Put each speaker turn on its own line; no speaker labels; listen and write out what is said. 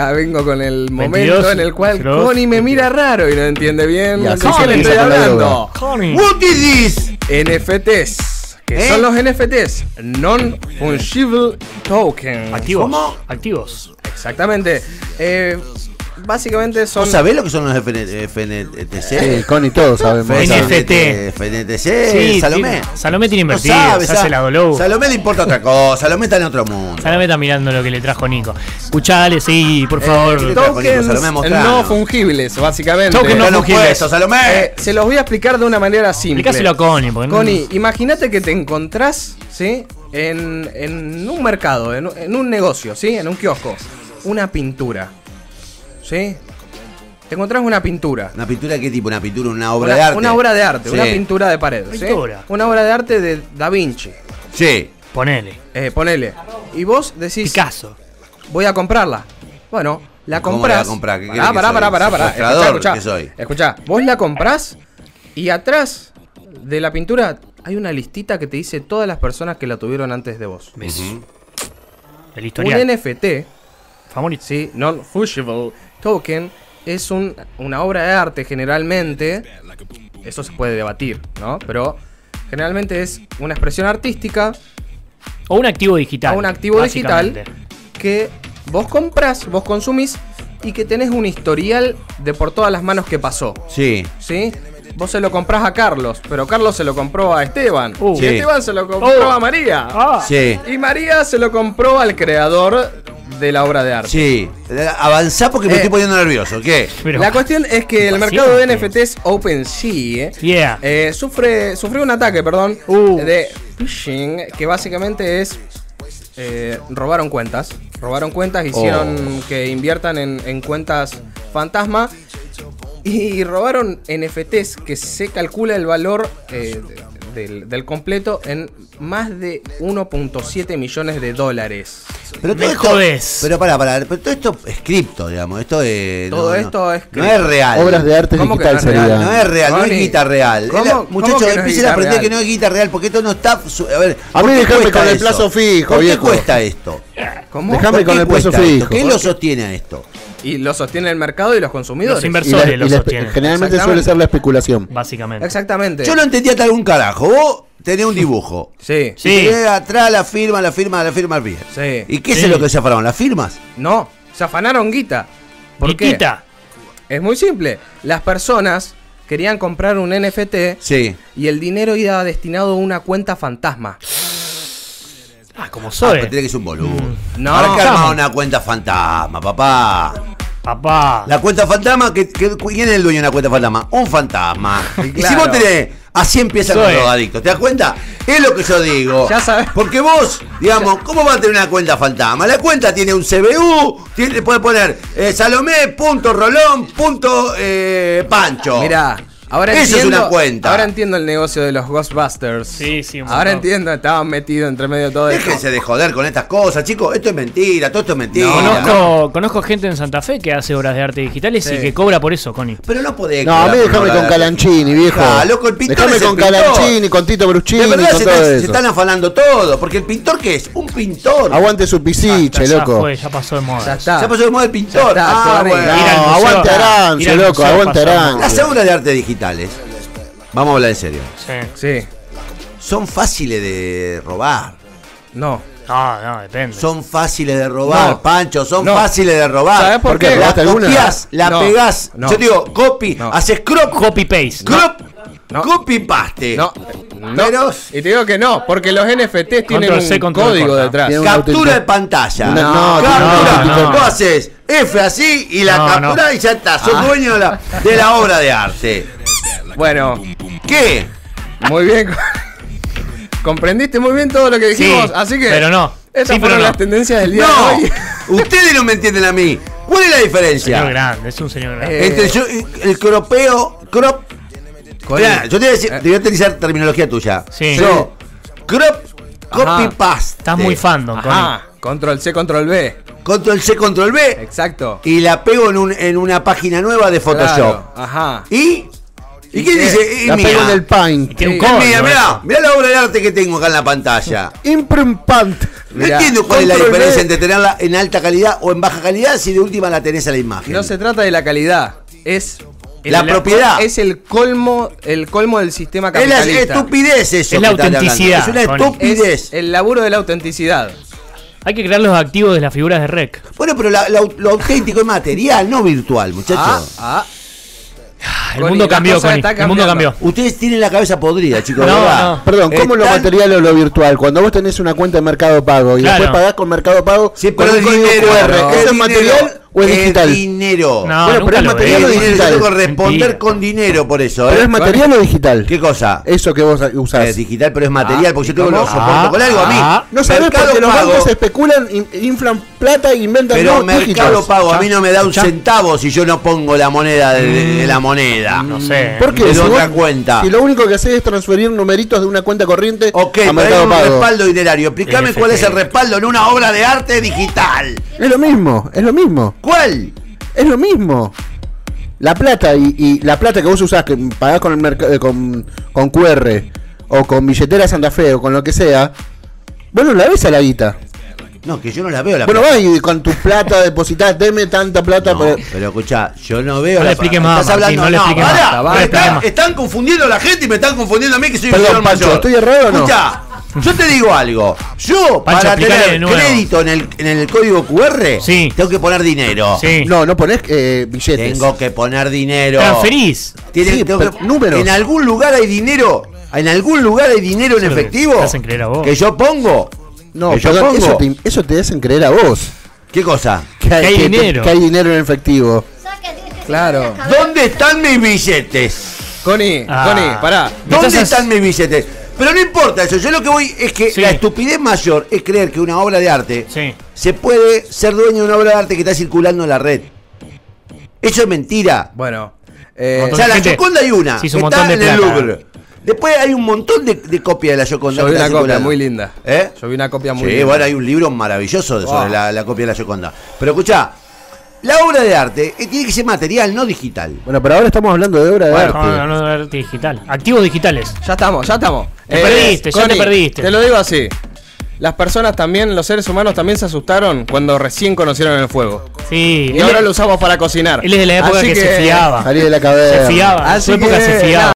Ya vengo con el
22,
momento en el cual
02,
Connie me mira raro y no entiende bien
Y
de
así
qué
se
le estoy hablando.
Connie.
What is this?
NFTs. ¿Qué
¿Eh?
son los NFTs? Non-Fungible Tokens.
Activos.
¿Cómo?
Activos.
Exactamente. Eh, básicamente son.
¿Vos sabés lo que son los FN FNTC?
Sí, Connie todos sabemos.
NFT.
FNTC,
Sí,
Salomé.
Salomé tiene invertido. se hace la Dolou.
Salomé le importa otra cosa. Salomé está en otro mundo.
Salomé está mirando lo que le trajo Nico. Escuchale, sí, por
eh,
favor.
tokens no fungibles, básicamente.
Tokens no fungibles.
Salomé.
Eh, se los voy a explicar de una manera simple.
Explícaselo a Connie.
Connie, imagínate que te encontrás, ¿sí? En, en un mercado, en un negocio, ¿sí? En un kiosco. Una pintura. ¿Sí? Te encontrás una pintura.
¿Una pintura de qué tipo? ¿Una pintura? ¿Una obra
una,
de arte?
una obra de arte,
Sí.
una pintura de pared. ¿sí?
Pintura.
Una obra de arte de Da Vinci.
Sí.
Ponele.
Eh, ponele. Y vos decís,
Picasso.
voy a comprarla. Bueno, la
¿Cómo
comprás.
la comprás? ¿Qué
Pará,
querés que
pará,
soy?
pará, pará, pará.
¿Secuestrador?
Escuchá,
¿Qué
escuchá.
soy?
Escuchá, vos la comprás y atrás de la pintura hay una listita que te dice todas las personas que la tuvieron antes de vos.
¿Ves?
Ujú.
El
Un
historial.
NFT,
Favorito.
¿sí? Non-Fungible Token, es un- una obra de arte generalmente. Eso se puede debatir, ¿no? Pero generalmente es una expresión artística
O un activo digital.
a un activo digital que vos comprás, vos consumís y que tenés un historial de por todas las manos que pasó.
Sí.
¿Sí? Vos se lo comprás a Carlos, pero Carlos se lo compró a Esteban.
Uh.
y
Sí.
Esteban se lo compró
Oh.
a María.
Ah,
Sí.
Y María se lo compró al creador de la obra de arte.
Sí. Avanzá porque me
Eh.
estoy poniendo nervioso. ¿Qué?
pero-
La cuestión es que el mercado de NFTs OpenSea eh,
Yeah.
eh, sufre, sufrió un ataque, perdón,
Uh.
de phishing, que básicamente es eh, robaron cuentas. Robaron cuentas, hicieron que inviertan en, en cuentas fantasma y robaron NFTs que se calcula el valor eh, del, del completo en más de 1.7 millones de dólares.
Pero
Me
esto,
jodés.
Pero pará, pará. Pero todo esto es cripto, digamos. Esto es.
Todo
no, no.
esto es
No
cripto.
es real.
Obras de arte
¿Cómo que
digital
no es
sería.
real?
No es real, no es
Connie,
guita real.
¿cómo-
Es la-
cómo
muchachos,
que no es
empiecen
guita
a aprender
real?
que no es guita real porque esto no está. su- A ver,
A
¿por
mí
qué cuesta
con el plazo fijo,
¿Por qué
viejo.
cuesta esto?
¿Cómo?
Déjame
¿Por
con
qué
el plazo
cuesta esto?
fijo.
¿Qué
¿Por
lo sostiene a esto?
Y lo sostiene el mercado y los consumidores.
Los
Y
inversores
la- y
lo
la-
sostienen.
generalmente suele ser la especulación.
Básicamente.
Exactamente.
Yo no entendía hasta algún carajo. Vos tenés un dibujo.
Sí.
Sí.
Y atrás la firma, la firma, la firma bien.
Sí.
¿Y qué
Sí.
es lo que se afanaron? ¿Las firmas?
No, se afanaron guita. ¿Por qué? Es muy simple. Las personas querían comprar un NFT
Sí.
y el dinero iba destinado a una cuenta fantasma.
Ah, como
Ah,
soy.
pero tiene que ser un boludo.
No.
Ahora que armar
Vamos.
una cuenta fantasma, papá.
Papá.
La cuenta fantasma, que, que- ¿quién es el dueño de una cuenta fantasma? Un fantasma. Y si vos tenés, así empiezan
Soy.
los drogadictos, ¿te das cuenta? Es lo que yo digo.
Ya sabes.
Porque vos, digamos, ¿cómo va a tener una cuenta fantasma? La cuenta tiene un CBU, tiene, puede poner eh, Salomé, punto Rolón, punto eh, Pancho.
Ahora
Eso es
entiendo.
una cuenta.
Ahora entiendo el negocio de los Ghostbusters.
Sí, sí, un
Ahora entiendo, estaban metidos entre medio de todo esto.
Déjense de joder con estas cosas, chicos. Esto es mentira, todo esto es mentira.
Conozco, conozco gente en Santa Fe que hace obras de arte digitales
Sí.
y que cobra por eso, Connie.
Pero no podés.
No, a mí déjame con Calanchini, viejo.
Ah, loco, el pintor
Déjame
es
con
pintor.
Calanchini, con Tito Bruchini,
De verdad
con
se,
todo
están, se
eso.
están afanando todo. Porque el pintor, ¿qué es? Un pintor.
Aguante su pisiche,
ya
loco.
fue, ya pasó de moda.
Ya
eso.
está.
Ya pasó de moda el pintor.
Ya está,
ah, bueno.
No, aguante Arancio, loco, aguante. Arancio.
Las obras de arte digitales, vamos a hablar en serio,
Sí.
Sí.
son fáciles de robar.
No.
No, no, depende.
Son fáciles de robar,
No.
Pancho, son
No.
fáciles de robar.
¿Sabes por
¿Por qué?
La copias, la
No.
pegás.
No.
Yo digo, copy,
No.
haces crop,
Copy paste.
crop,
No.
copy paste.
No. no.
Pero-
Y te digo que no, porque los NFTs tienen
Control C,
un código
corta.
detrás.
Captura de pantalla.
No,
Captura, vos haces F así y la
No,
captura
no.
y ya está. Sos
Ah.
dueño de la, de la obra de arte.
Bueno,
¿Qué?
muy bien. Comprendiste muy bien todo lo que
Sí,
dijimos, así que.
pero no.
Estas
Sí, pero
fueron
no.
las tendencias del día
No,
de hoy.
ustedes no me entienden a mí. ¿Cuál es la
Señor
diferencia?
grande, es un señor grande.
Eh,
Entre yo, el cropeo, crop. Yo te voy, a decir-
Eh.
te voy a utilizar terminología tuya.
Sí.
Yo, crop, copy paste.
Estás muy fandom, Connie.
Ajá. Control C, control B.
Control C, control B.
Exacto.
Y la pego en, un- en una página nueva de Photoshop.
Claro, Ajá.
¿Y? ¿Y
¿Y
qué dice? Y
La pego en el paint.
Mira, mirá, mirá la obra de arte que tengo acá en la pantalla.
Imprint
No
Mirá,
entiendo cuál es la diferencia entre tenerla en alta calidad o en baja calidad si de última la tenés a la imagen.
No se trata de la calidad, es
La propiedad.
Es el colmo, el colmo del sistema
es la
capitalista.
estupidez eso.
Es la autenticidad,
Es una estupidez.
Es el laburo de la autenticidad.
Hay que crear los activos de las figuras de rec.
Bueno, pero la- la- lo auténtico es material, no virtual, muchachos.
Ah, ah.
El
Connie,
mundo cambió, Connie. El mundo cambió.
Ustedes tienen la cabeza podrida, chicos.
No, no.
Perdón, ¿cómo lo
Están-
material o lo virtual? Cuando vos tenés una cuenta de Mercado Pago y
Claro.
después pagás con Mercado Pago,
Sí,
con
pero
un
dinero.
QR,
no,
¿eso es material o es digital?
dinero.
No,
Bueno, pero es material o
Es dinero, yo
digital.
tengo que responder
Mentira.
con dinero por eso,
¿Pero
¿eh?
es material o digital?
¿Qué cosa?
Eso que vos usás.
Es digital, pero es material,
Ah,
porque yo
¿y
tengo lo soporto con algo a mí.
Ah,
No sabés porque los bancos especulan, in- inflan plata e inventan
Pero Mercado
dígitos.
Pago a mí no me da un
Ya.
centavo si yo no pongo la moneda de, de- de la moneda.
No sé.
¿Por qué?
De
Si
otra
vos-
cuenta.
Si lo único que haces es transferir numeritos de una cuenta corriente
Ok,
a
pero hay
Mercado
un
Pago.
respaldo dinerario. Explícame cuál es el respaldo en una obra de arte digital.
Es lo mismo, es lo mismo,
¿Cuál?
es lo mismo. La plata y, y la plata que vos usás, que pagás con, el merc- eh, con, con QR o con billetera Santa Fe o con lo que sea, vos no la ves a la guita.
No, que yo no la veo la
Bueno,
plata.
vas y con tu plata depositar, deme tanta plata.
No,
pero-
pero escucha, yo no veo
No le
la
explique
plata.
más,
Estás
Martín,
hablando,
no le más.
No le
están,
explique más.
están confundiendo a la gente y me están confundiendo a mí que soy un
Perdón,
señor
Pancho,
mayor.
¿estoy errado o no?
Escucha, yo te digo algo. Yo,
Pancho,
para tener crédito en el, en el código QR,
Sí.
tengo que poner dinero.
Sí.
No, no ponés eh, billetes.
Tengo que poner dinero.
Transferís.
Tiene-
Sí,
tengo que-
números.
En algún lugar hay dinero. En algún lugar hay dinero en efectivo.
te hacen creer a vos.
Que yo pongo.
No,
yo
perdón,
pongo.
eso te, eso te hacen creer a vos.
¿Qué cosa?
Que
hay dinero.
que hay dinero en efectivo.
Claro.
¿Dónde están mis billetes?
Connie,
Ah.
Connie, pará.
¿Dónde
estás-
están mis billetes? Pero no importa eso. Yo lo que voy es que
Sí.
la estupidez mayor es creer que una obra de arte
Sí.
se puede ser dueño de una obra de arte que está circulando en la red. Eso es mentira.
Bueno. eh,
O sea,
de
la Gioconda hay una. que
un
está en
de
el. Louvre. Después hay un montón de, de copias de la Gioconda.
yo vi una copia
circulando.
muy linda.
¿Eh?
Yo vi una copia muy
Sí,
linda.
bueno, hay un libro maravilloso de- sobre
Wow.
la, la copia de la Gioconda. Pero escucha, la obra de arte eh, tiene que ser material, no digital.
Bueno, pero ahora estamos hablando de obra de
Bueno,
arte.
no, no, no, arte digital. Activos digitales.
Ya estamos, ya estamos. Eh,
Te perdiste, ya te perdiste.
Te lo digo así. Las personas también, los seres humanos también se asustaron cuando recién conocieron el fuego.
Sí.
Y
él,
ahora lo usamos para cocinar.
él es de la época
Así
que, se fiaba.
Salí de la cabeza.
Se fiaba. En
Así
su época
que,
se fiaba.